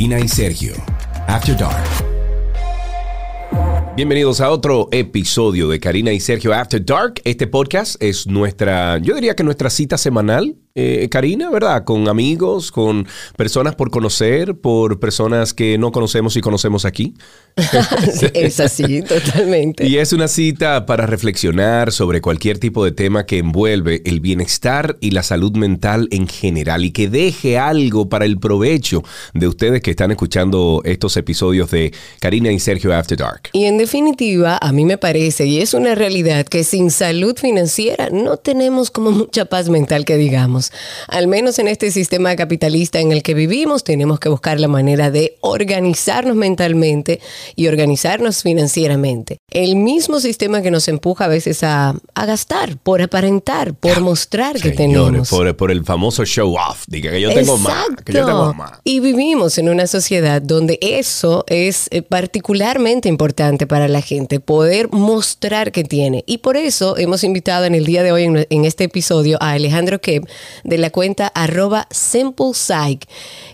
Karina y Sergio. After Dark. Bienvenidos a otro episodio de Karina y Sergio After Dark. Este podcast es nuestra, yo diría que nuestra cita semanal eh, Karina, ¿verdad? Con amigos, con personas por conocer, por personas que no conocemos y conocemos aquí. es así, totalmente. Y es una cita para reflexionar sobre cualquier tipo de tema que envuelve el bienestar y la salud mental en general y que deje algo para el provecho de ustedes que están escuchando estos episodios de Karina y Sergio After Dark. Y en definitiva, a mí me parece, y es una realidad, que sin salud financiera no tenemos como mucha paz mental que digamos. Al menos en este sistema capitalista en el que vivimos, tenemos que buscar la manera de organizarnos mentalmente y organizarnos financieramente. El mismo sistema que nos empuja a veces a, gastar, por aparentar, por mostrar que tenemos. Por, por, el famoso show off, que yo tengo más, que yo tengo más. Y vivimos en una sociedad donde eso es eh, particularmente importante para la gente, poder mostrar que tiene. Y por eso hemos invitado en el día de hoy, en, en este episodio, a Alejandro Keb, de la cuenta arroba SimplePsych,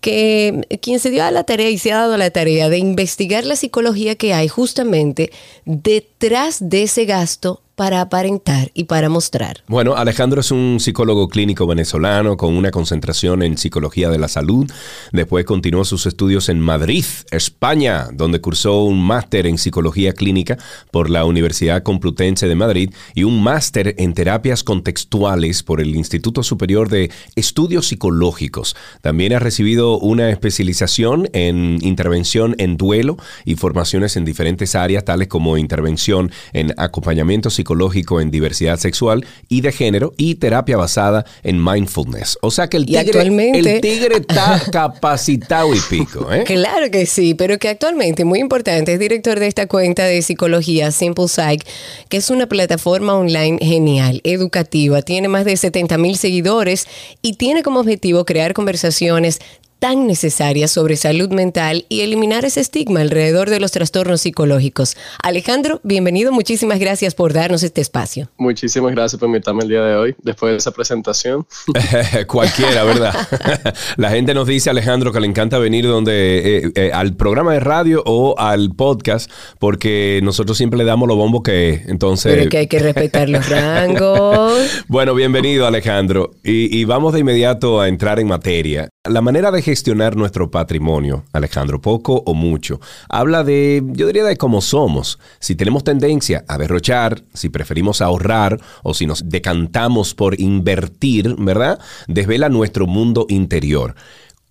que quien se dio a la tarea y se ha dado la tarea de investigar la psicología que hay justamente detrás de ese gasto para aparentar y para mostrar. Bueno, Alejandro es un psicólogo clínico venezolano con una concentración en psicología de la salud. Después continuó sus estudios en Madrid, España, donde cursó un máster en psicología clínica por la Universidad Complutense de Madrid y un máster en terapias contextuales por el Instituto Superior de Estudios Psicológicos. También ha recibido una especialización en intervención en duelo y formaciones en diferentes áreas, tales como intervención en acompañamiento psicológico psicológico en diversidad sexual y de género y terapia basada en mindfulness. O sea que el tigre, el tigre está capacitado y pico. ¿eh? Claro que sí, pero que actualmente, muy importante, es director de esta cuenta de psicología Simple Psych, que es una plataforma online genial, educativa, tiene más de 70 mil seguidores y tiene como objetivo crear conversaciones tan necesarias sobre salud mental y eliminar ese estigma alrededor de los trastornos psicológicos. Alejandro, bienvenido, muchísimas gracias por darnos este espacio. Muchísimas gracias por invitarme el día de hoy, después de esa presentación. Cualquiera, ¿verdad? La gente nos dice, Alejandro, que le encanta venir donde eh, eh, al programa de radio o al podcast, porque nosotros siempre le damos lo bombo que entonces... Pero que hay que respetar los rangos. bueno, bienvenido, Alejandro. Y, y vamos de inmediato a entrar en materia. La manera de gestionar nuestro patrimonio, Alejandro, poco o mucho, habla de, yo diría, de cómo somos. Si tenemos tendencia a derrochar, si preferimos ahorrar o si nos decantamos por invertir, ¿verdad? Desvela nuestro mundo interior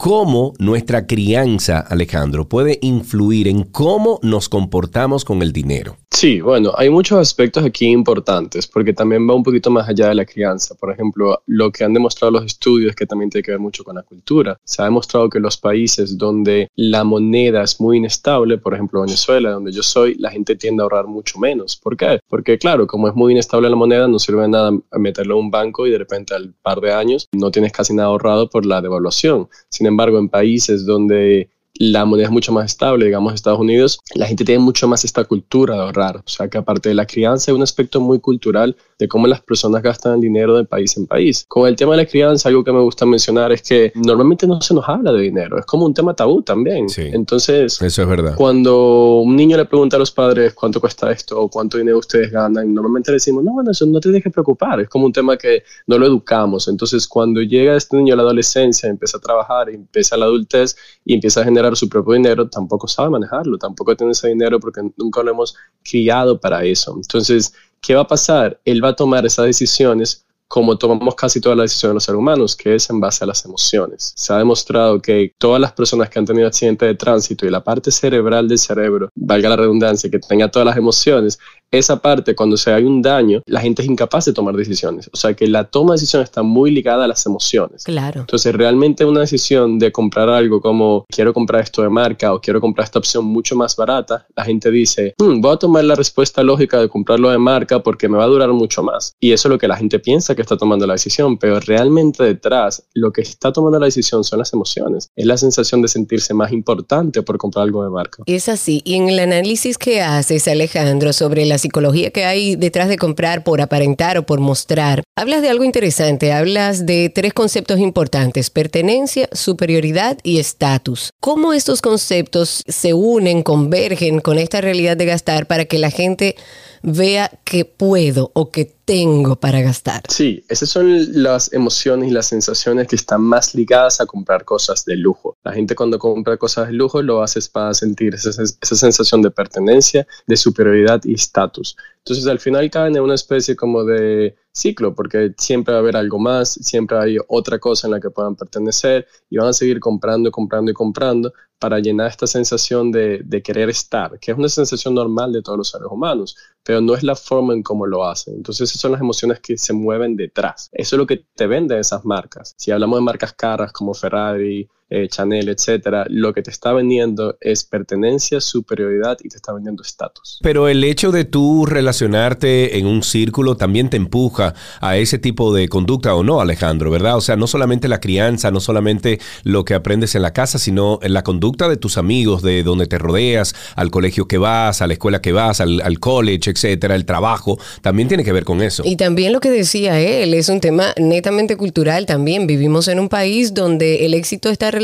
cómo nuestra crianza, Alejandro, puede influir en cómo nos comportamos con el dinero. Sí, bueno, hay muchos aspectos aquí importantes porque también va un poquito más allá de la crianza. Por ejemplo, lo que han demostrado los estudios que también tiene que ver mucho con la cultura. Se ha demostrado que los países donde la moneda es muy inestable, por ejemplo Venezuela, donde yo soy, la gente tiende a ahorrar mucho menos. ¿Por qué? Porque claro, como es muy inestable la moneda, no sirve nada meterlo en un banco y de repente al par de años no tienes casi nada ahorrado por la devaluación. Sin embargo, en países donde la moneda es mucho más estable, digamos Estados Unidos, la gente tiene mucho más esta cultura de ahorrar. O sea que aparte de la crianza hay un aspecto muy cultural de cómo las personas gastan el dinero de país en país. Con el tema de la crianza, algo que me gusta mencionar es que normalmente no se nos habla de dinero, es como un tema tabú también. Entonces, eso es verdad. Cuando un niño le pregunta a los padres cuánto cuesta esto o cuánto dinero ustedes ganan, normalmente le decimos, no, bueno, eso no te que preocupar, es como un tema que no lo educamos. Entonces, cuando llega este niño a la adolescencia, empieza a trabajar, empieza la adultez y empieza a generar su propio dinero, tampoco sabe manejarlo, tampoco tiene ese dinero porque nunca lo hemos criado para eso. Entonces, ¿qué va a pasar? Él va a tomar esas decisiones como tomamos casi todas las decisiones de los seres humanos, que es en base a las emociones. Se ha demostrado que todas las personas que han tenido accidentes de tránsito y la parte cerebral del cerebro, valga la redundancia, que tenga todas las emociones, esa parte, cuando se hay un daño, la gente es incapaz de tomar decisiones. O sea que la toma de decisiones está muy ligada a las emociones. Claro. Entonces, realmente una decisión de comprar algo como quiero comprar esto de marca o quiero comprar esta opción mucho más barata, la gente dice, hmm, voy a tomar la respuesta lógica de comprarlo de marca porque me va a durar mucho más. Y eso es lo que la gente piensa que está tomando la decisión, pero realmente detrás lo que está tomando la decisión son las emociones. Es la sensación de sentirse más importante por comprar algo de marca. Es así. Y en el análisis que haces, Alejandro, sobre la psicología que hay detrás de comprar por aparentar o por mostrar, hablas de algo interesante. Hablas de tres conceptos importantes, pertenencia, superioridad y estatus. ¿Cómo estos conceptos se unen, convergen con esta realidad de gastar para que la gente vea que puedo o que tengo para gastar. Sí, esas son las emociones y las sensaciones que están más ligadas a comprar cosas de lujo. La gente cuando compra cosas de lujo lo hace para sentir esa, esa sensación de pertenencia, de superioridad y estatus. Entonces al final caen en una especie como de ciclo, porque siempre va a haber algo más, siempre hay otra cosa en la que puedan pertenecer y van a seguir comprando, comprando y comprando para llenar esta sensación de, de, querer estar, que es una sensación normal de todos los seres humanos, pero no es la forma en cómo lo hacen. Entonces esas son las emociones que se mueven detrás. Eso es lo que te venden esas marcas. Si hablamos de marcas caras como Ferrari, eh, Chanel, etcétera, lo que te está vendiendo es pertenencia, superioridad y te está vendiendo estatus. Pero el hecho de tú relacionarte en un círculo también te empuja a ese tipo de conducta o no, Alejandro, ¿verdad? O sea, no solamente la crianza, no solamente lo que aprendes en la casa, sino en la conducta de tus amigos, de donde te rodeas, al colegio que vas, a la escuela que vas, al, al college, etcétera, el trabajo, también tiene que ver con eso. Y también lo que decía él, es un tema netamente cultural también. Vivimos en un país donde el éxito está relacionado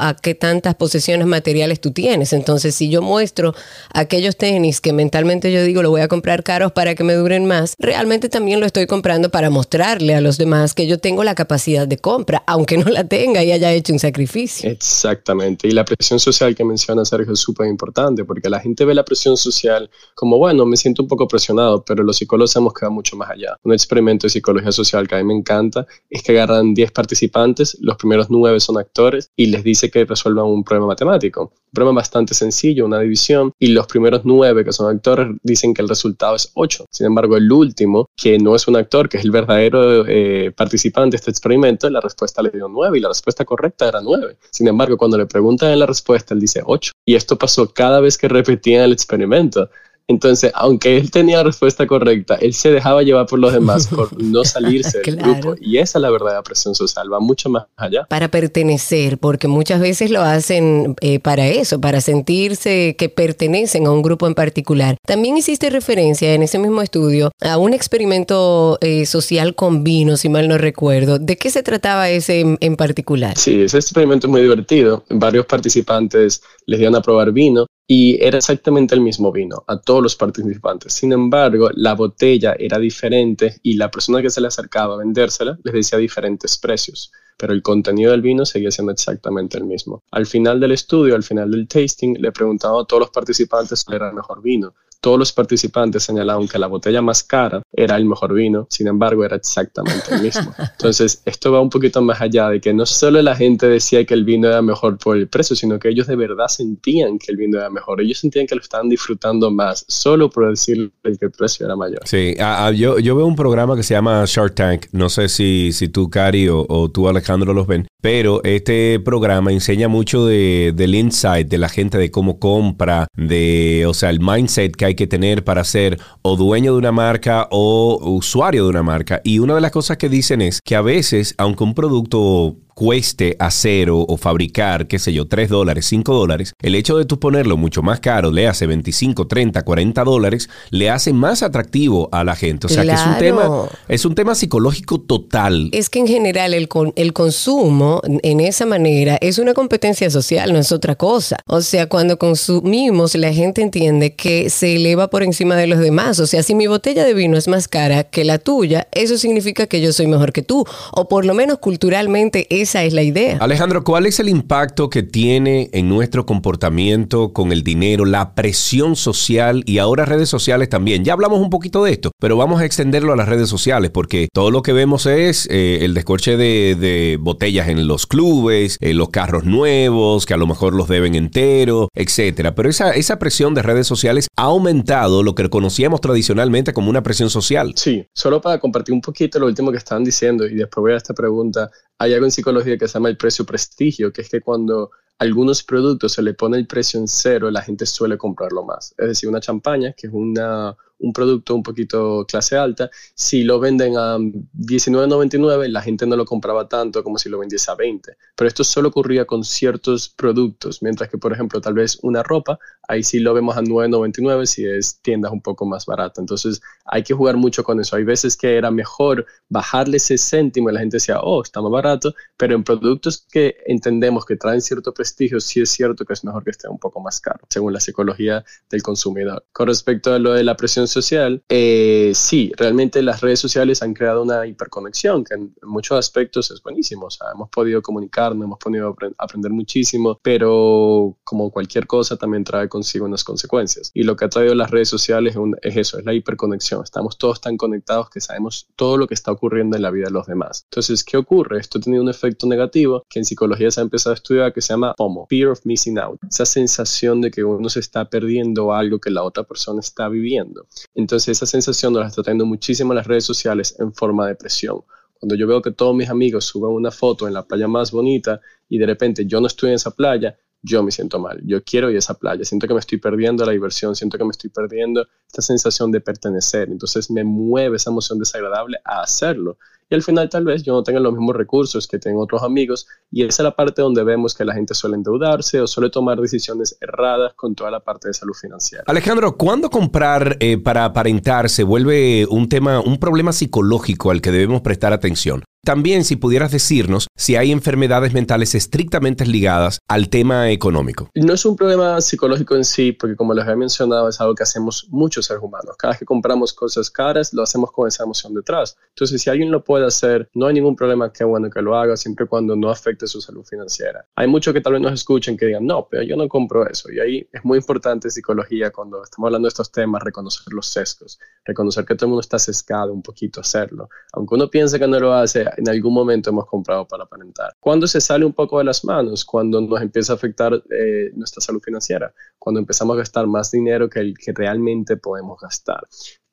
a qué tantas posesiones materiales tú tienes. Entonces, si yo muestro aquellos tenis que mentalmente yo digo lo voy a comprar caros para que me duren más, realmente también lo estoy comprando para mostrarle a los demás que yo tengo la capacidad de compra, aunque no la tenga y haya hecho un sacrificio. Exactamente. Y la presión social que menciona Sergio es súper importante porque la gente ve la presión social como, bueno, me siento un poco presionado, pero los psicólogos hemos quedado mucho más allá. Un experimento de psicología social que a mí me encanta es que agarran 10 participantes, los primeros 9 son actores, y les dice que resuelvan un problema matemático. Un problema bastante sencillo, una división, y los primeros nueve que son actores dicen que el resultado es 8. Sin embargo, el último, que no es un actor, que es el verdadero eh, participante de este experimento, la respuesta le dio 9 y la respuesta correcta era 9. Sin embargo, cuando le preguntan en la respuesta, él dice 8. Y esto pasó cada vez que repetían el experimento. Entonces, aunque él tenía la respuesta correcta, él se dejaba llevar por los demás por no salirse del grupo. Y esa es la verdadera presión social, va mucho más allá. Para pertenecer, porque muchas veces lo hacen eh, para eso, para sentirse que pertenecen a un grupo en particular. También hiciste referencia en ese mismo estudio a un experimento eh, social con vino, si mal no recuerdo. ¿De qué se trataba ese en, en particular? Sí, ese experimento es muy divertido. Varios participantes les dieron a probar vino y era exactamente el mismo vino a todos los participantes. Sin embargo, la botella era diferente y la persona que se le acercaba a vendérsela les decía diferentes precios, pero el contenido del vino seguía siendo exactamente el mismo. Al final del estudio, al final del tasting, le preguntaba a todos los participantes cuál era el mejor vino todos los participantes señalaron que la botella más cara era el mejor vino, sin embargo era exactamente el mismo. Entonces, esto va un poquito más allá de que no solo la gente decía que el vino era mejor por el precio, sino que ellos de verdad sentían que el vino era mejor. Ellos sentían que lo estaban disfrutando más, solo por decir que el precio era mayor. Sí, ah, ah, yo, yo veo un programa que se llama Shark Tank. No sé si, si tú, Cari, o, o tú, Alejandro, los ven, pero este programa enseña mucho de, del insight de la gente, de cómo compra, de, o sea, el mindset que hay que tener para ser o dueño de una marca o usuario de una marca. Y una de las cosas que dicen es que a veces, aunque un producto cueste hacer o, fabricar, qué sé yo, 3 dólares, 5 dólares, el hecho de tú ponerlo mucho más caro, le hace 25, 30, 40 dólares, le hace más atractivo a la gente. O sea que es un tema, es un tema psicológico total. Es que en general el, el consumo en esa manera es una competencia social, no es otra cosa. O sea, cuando consumimos, la gente entiende que se eleva por encima de los demás. O sea, si mi botella de vino es más cara que la tuya, eso significa que yo soy mejor que tú. O por lo menos culturalmente es esa es la idea. Alejandro, ¿cuál es el impacto que tiene en nuestro comportamiento con el dinero, la presión social y ahora redes sociales también? Ya hablamos un poquito de esto, pero vamos a extenderlo a las redes sociales porque todo lo que vemos es eh, el descorche de, botellas en los clubes, eh, los carros nuevos, que a lo mejor los deben entero, etcétera. Pero esa, esa presión de redes sociales ha aumentado lo que conocíamos tradicionalmente como una presión social. Sí, solo para compartir un poquito lo último que estaban diciendo y después voy a esta pregunta hay algo en psicología que se llama el precio prestigio, que es que cuando algunos productos se le pone el precio en cero, la gente suele comprarlo más. Es decir, una champaña, que es una, un producto un poquito clase alta, si lo venden a 19.99, la gente no lo compraba tanto como si lo vendiese a 20. Pero esto solo ocurría con ciertos productos, mientras que, por ejemplo, tal vez una ropa, ahí sí lo vemos a 9.99 si es tiendas un poco más barata. Entonces hay que jugar mucho con eso. Hay veces que era mejor bajarle ese céntimo y la gente decía, oh, está más barato, pero en productos que entendemos que traen cierto prestigio, sí es cierto que es mejor que esté un poco más caro, según la psicología del consumidor. Con respecto a lo de la presión social, eh, sí, realmente las redes sociales han creado una hiperconexión que en muchos aspectos es buenísimo. O sea, hemos podido comunicarnos, hemos podido aprender muchísimo, pero como cualquier cosa también trae consigo unas consecuencias. Y lo que ha traído las redes sociales es, eso, es la hiperconexión. Estamos todos tan conectados que sabemos todo lo que está ocurriendo en la vida de los demás. Entonces, ¿qué ocurre? Esto ha tenido un efecto negativo que en psicología se ha empezado a estudiar que se llama FOMO, Fear of Missing Out. Esa sensación de que uno se está perdiendo algo que la otra persona está viviendo. Entonces, esa sensación nos la está trayendo muchísimo las redes sociales en forma de presión. Cuando yo veo que todos mis amigos suben una foto en la playa más bonita y de repente yo no estoy en esa playa, yo me siento mal. Yo quiero ir a esa playa. Siento que me estoy perdiendo la diversión. Siento que me estoy perdiendo esta sensación de pertenecer. Entonces me mueve esa emoción desagradable a hacerlo y al final tal vez yo no tenga los mismos recursos que tengo otros amigos y esa es la parte donde vemos que la gente suele endeudarse o suele tomar decisiones erradas con toda la parte de salud financiera. Alejandro, ¿cuándo comprar eh, para aparentar se vuelve un tema, un problema psicológico al que debemos prestar atención? También si pudieras decirnos si hay enfermedades mentales estrictamente ligadas al tema económico. No es un problema psicológico en sí, porque como les había mencionado, es algo que hacemos muchos seres humanos. Cada vez que compramos cosas caras, lo hacemos con esa emoción detrás. Entonces, si alguien lo puede hacer, no hay ningún problema, qué bueno que lo haga, siempre y cuando no afecte su salud financiera. Hay muchos que tal vez nos escuchen que digan, no, pero yo no compro eso. Y ahí es muy importante psicología cuando estamos hablando de estos temas, reconocer los sesgos, reconocer que todo el mundo está sesgado un poquito hacerlo. Aunque uno piense que no lo hace, en algún momento hemos comprado para aparentar. Cuando se sale un poco de las manos, cuando nos empieza a afectar eh, nuestra salud financiera, cuando empezamos a gastar más dinero que el que realmente podemos gastar.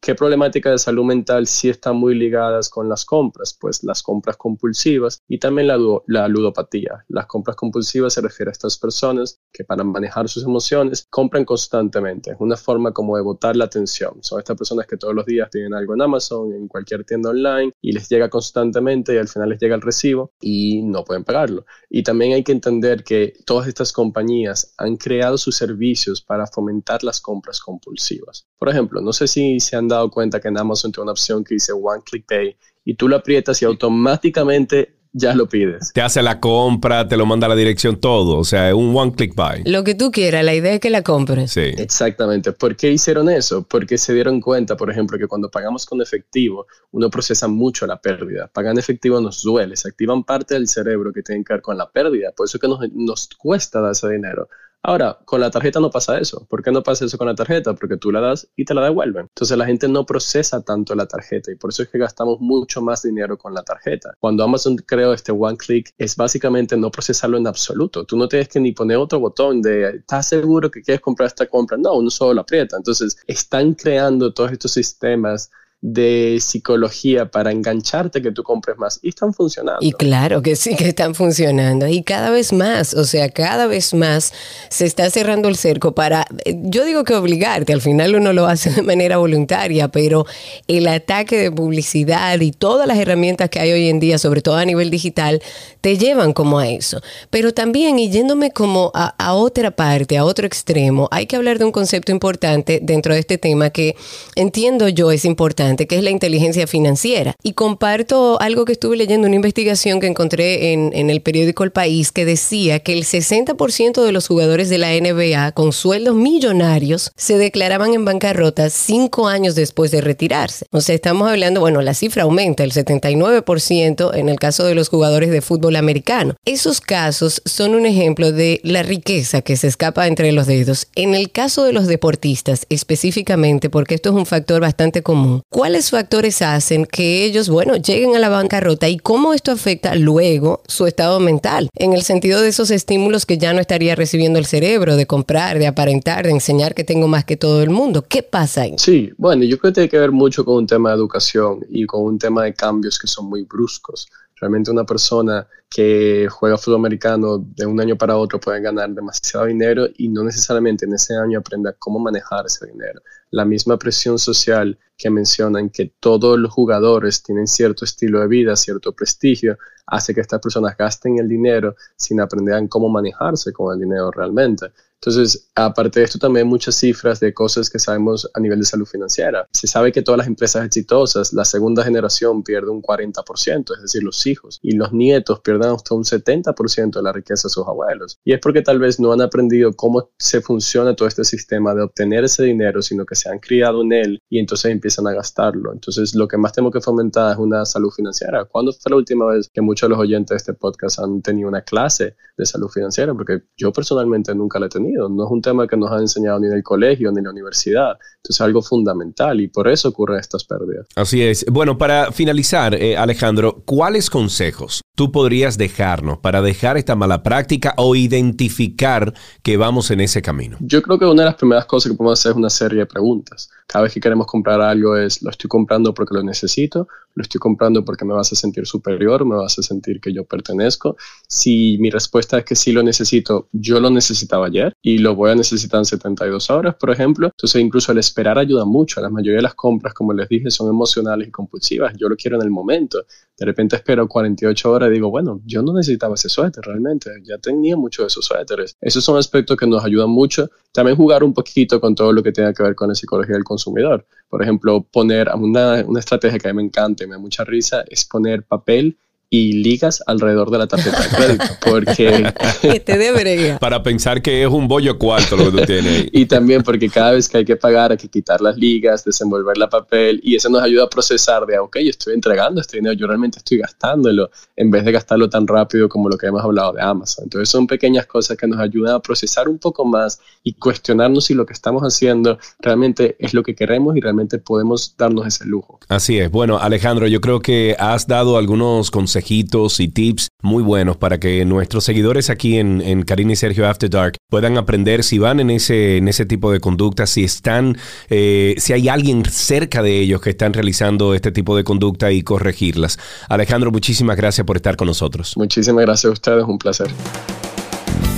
¿Qué problemática de salud mental sí están muy ligadas con las compras? Pues las compras compulsivas y también la, la, ludopatía. Las compras compulsivas se refiere a estas personas que para manejar sus emociones compran constantemente. Es una forma como de botar la atención. Son estas personas que todos los días tienen algo en Amazon, en cualquier tienda online y les llega constantemente y al final les llega el recibo y no pueden pagarlo. Y también hay que entender que todas estas compañías han creado sus servicios para fomentar las compras compulsivas. Por ejemplo, no sé si se han dado cuenta que en Amazon tiene una opción que dice One Click Pay y tú lo aprietas y automáticamente ya lo pides. Te hace la compra, te lo manda a la dirección, todo. O sea, es un one click buy. Lo que tú quieras, la idea es que la compres. Sí. Exactamente. ¿Por qué hicieron eso? Porque se dieron cuenta, por ejemplo, que cuando pagamos con efectivo, uno procesa mucho la pérdida. Pagar en efectivo nos duele, se activan parte del cerebro que tienen que ver con la pérdida. Por eso es que nos, nos cuesta dar ese dinero. Ahora, con la tarjeta no pasa eso. ¿Por qué no pasa eso con la tarjeta? Porque tú la das y te la devuelven. Entonces la gente no procesa tanto la tarjeta y por eso es que gastamos mucho más dinero con la tarjeta. Cuando Amazon creó este one click es básicamente no procesarlo en absoluto. Tú no tienes que ni poner otro botón de ¿estás seguro que quieres comprar esta compra? No, uno solo aprieta. Entonces están creando todos estos sistemas de psicología para engancharte que tú compres más y están funcionando. Y claro que sí que están funcionando y cada vez más, o sea, cada vez más se está cerrando el cerco para, yo digo que obligarte, al final uno lo hace de manera voluntaria, pero el ataque de publicidad y todas las herramientas que hay hoy en día, sobre todo a nivel digital, te llevan como a eso. Pero también, y yéndome como a, a otra parte, a otro extremo, hay que hablar de un concepto importante dentro de este tema que entiendo yo es importante que es la inteligencia financiera. Y comparto algo que estuve leyendo, una investigación que encontré en, en el periódico El País, que decía que el 60% de los jugadores de la NBA con sueldos millonarios se declaraban en bancarrota cinco años después de retirarse. O sea, estamos hablando, bueno, la cifra aumenta, el 79% en el caso de los jugadores de fútbol americano. Esos casos son un ejemplo de la riqueza que se escapa entre los dedos. En el caso de los deportistas específicamente, porque esto es un factor bastante común, ¿Cuáles factores hacen que ellos, bueno, lleguen a la bancarrota y cómo esto afecta luego su estado mental? En el sentido de esos estímulos que ya no estaría recibiendo el cerebro, de comprar, de aparentar, de enseñar que tengo más que todo el mundo. ¿Qué pasa ahí? Sí, bueno, yo creo que tiene que ver mucho con un tema de educación y con un tema de cambios que son muy bruscos. Realmente una persona que juega fútbol americano de un año para otro puede ganar demasiado dinero y no necesariamente en ese año aprenda cómo manejar ese dinero. La misma presión social que mencionan que todos los jugadores tienen cierto estilo de vida, cierto prestigio, hace que estas personas gasten el dinero sin aprender cómo manejarse con el dinero realmente. Entonces, aparte de esto, también hay muchas cifras de cosas que sabemos a nivel de salud financiera. Se sabe que todas las empresas exitosas, la segunda generación pierde un 40%, es decir, los hijos, y los nietos pierden hasta un 70% de la riqueza de sus abuelos. Y es porque tal vez no han aprendido cómo se funciona todo este sistema de obtener ese dinero, sino que se han criado en él y entonces empiezan a gastarlo. Entonces, lo que más tenemos que fomentar es una salud financiera. ¿Cuándo fue la última vez que muchos de los oyentes de este podcast han tenido una clase de salud financiera? Porque yo personalmente nunca la he tenido no es un tema que nos han enseñado ni en el colegio ni en la universidad. Entonces es algo fundamental y por eso ocurren estas pérdidas. Así es. Bueno, para finalizar, eh, Alejandro, ¿cuáles consejos tú podrías dejarnos para dejar esta mala práctica o identificar que vamos en ese camino? Yo creo que una de las primeras cosas que podemos hacer es una serie de preguntas. Cada vez que queremos comprar algo es, ¿lo estoy comprando porque lo necesito? ¿Lo estoy comprando porque me vas a sentir superior? ¿Me vas a sentir que yo pertenezco? Si mi respuesta es que sí lo necesito, yo lo necesitaba ayer y lo voy a necesitar en 72 horas, por ejemplo. Entonces incluso el esperar ayuda mucho. La mayoría de las compras, como les dije, son emocionales y compulsivas. Yo lo quiero en el momento. De repente espero 48 horas y digo, bueno, yo no necesitaba ese suéter realmente. Ya tenía muchos de esos suéteres. Esos son aspectos que nos ayudan mucho. También jugar un poquito con todo lo que tenga que ver con la psicología del consumidor. Por ejemplo, poner una, una estrategia que a mí me encanta y me da mucha risa es poner papel y ligas alrededor de la tarjeta de crédito, porque... que te dé Para pensar que es un bollo cuarto lo que tú tienes. y también porque cada vez que hay que pagar hay que quitar las ligas, desenvolver la papel y eso nos ayuda a procesar de, ok, yo estoy entregando este dinero, yo realmente estoy gastándolo, en vez de gastarlo tan rápido como lo que hemos hablado de Amazon. Entonces son pequeñas cosas que nos ayudan a procesar un poco más y cuestionarnos si lo que estamos haciendo realmente es lo que queremos y realmente podemos darnos ese lujo. Así es. Bueno, Alejandro, yo creo que has dado algunos consejos y tips muy buenos para que nuestros seguidores aquí en, en Karina y Sergio After Dark puedan aprender si van en ese, en ese tipo de conducta, si están, eh, si hay alguien cerca de ellos que están realizando este tipo de conducta y corregirlas. Alejandro, muchísimas gracias por estar con nosotros. Muchísimas gracias a ustedes, un placer.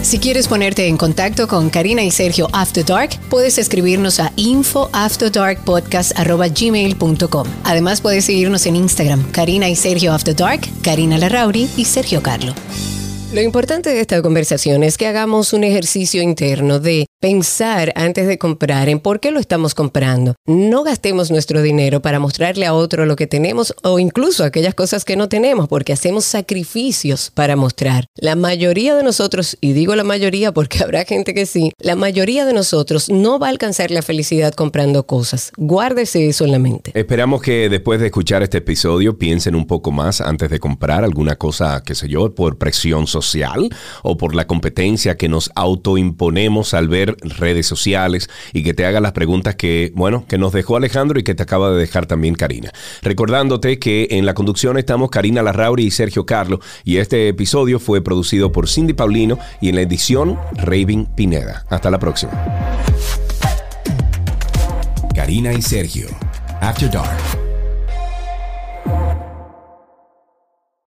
Si quieres ponerte en contacto con Karina y Sergio After Dark, puedes escribirnos a infoafterdarkpodcast.gmail.com. Además, puedes seguirnos en Instagram, Karina y Sergio After Dark, Karina Larrauri y Sergio Carlo. Lo importante de esta conversación es que hagamos un ejercicio interno de pensar antes de comprar en por qué lo estamos comprando. No gastemos nuestro dinero para mostrarle a otro lo que tenemos o incluso aquellas cosas que no tenemos porque hacemos sacrificios para mostrar. La mayoría de nosotros, y digo la mayoría porque habrá gente que sí, la mayoría de nosotros no va a alcanzar la felicidad comprando cosas. Guárdese eso en la mente. Esperamos que después de escuchar este episodio piensen un poco más antes de comprar alguna cosa, qué sé yo, por presión social o por la competencia que nos autoimponemos al ver redes sociales y que te haga las preguntas que, bueno, que nos dejó Alejandro y que te acaba de dejar también Karina. Recordándote que en la conducción estamos Karina Larrauri y Sergio Carlo y este episodio fue producido por Cindy Paulino y en la edición Raven Pineda. Hasta la próxima. Karina y Sergio, After Dark.